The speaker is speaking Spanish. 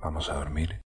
vamos a dormir.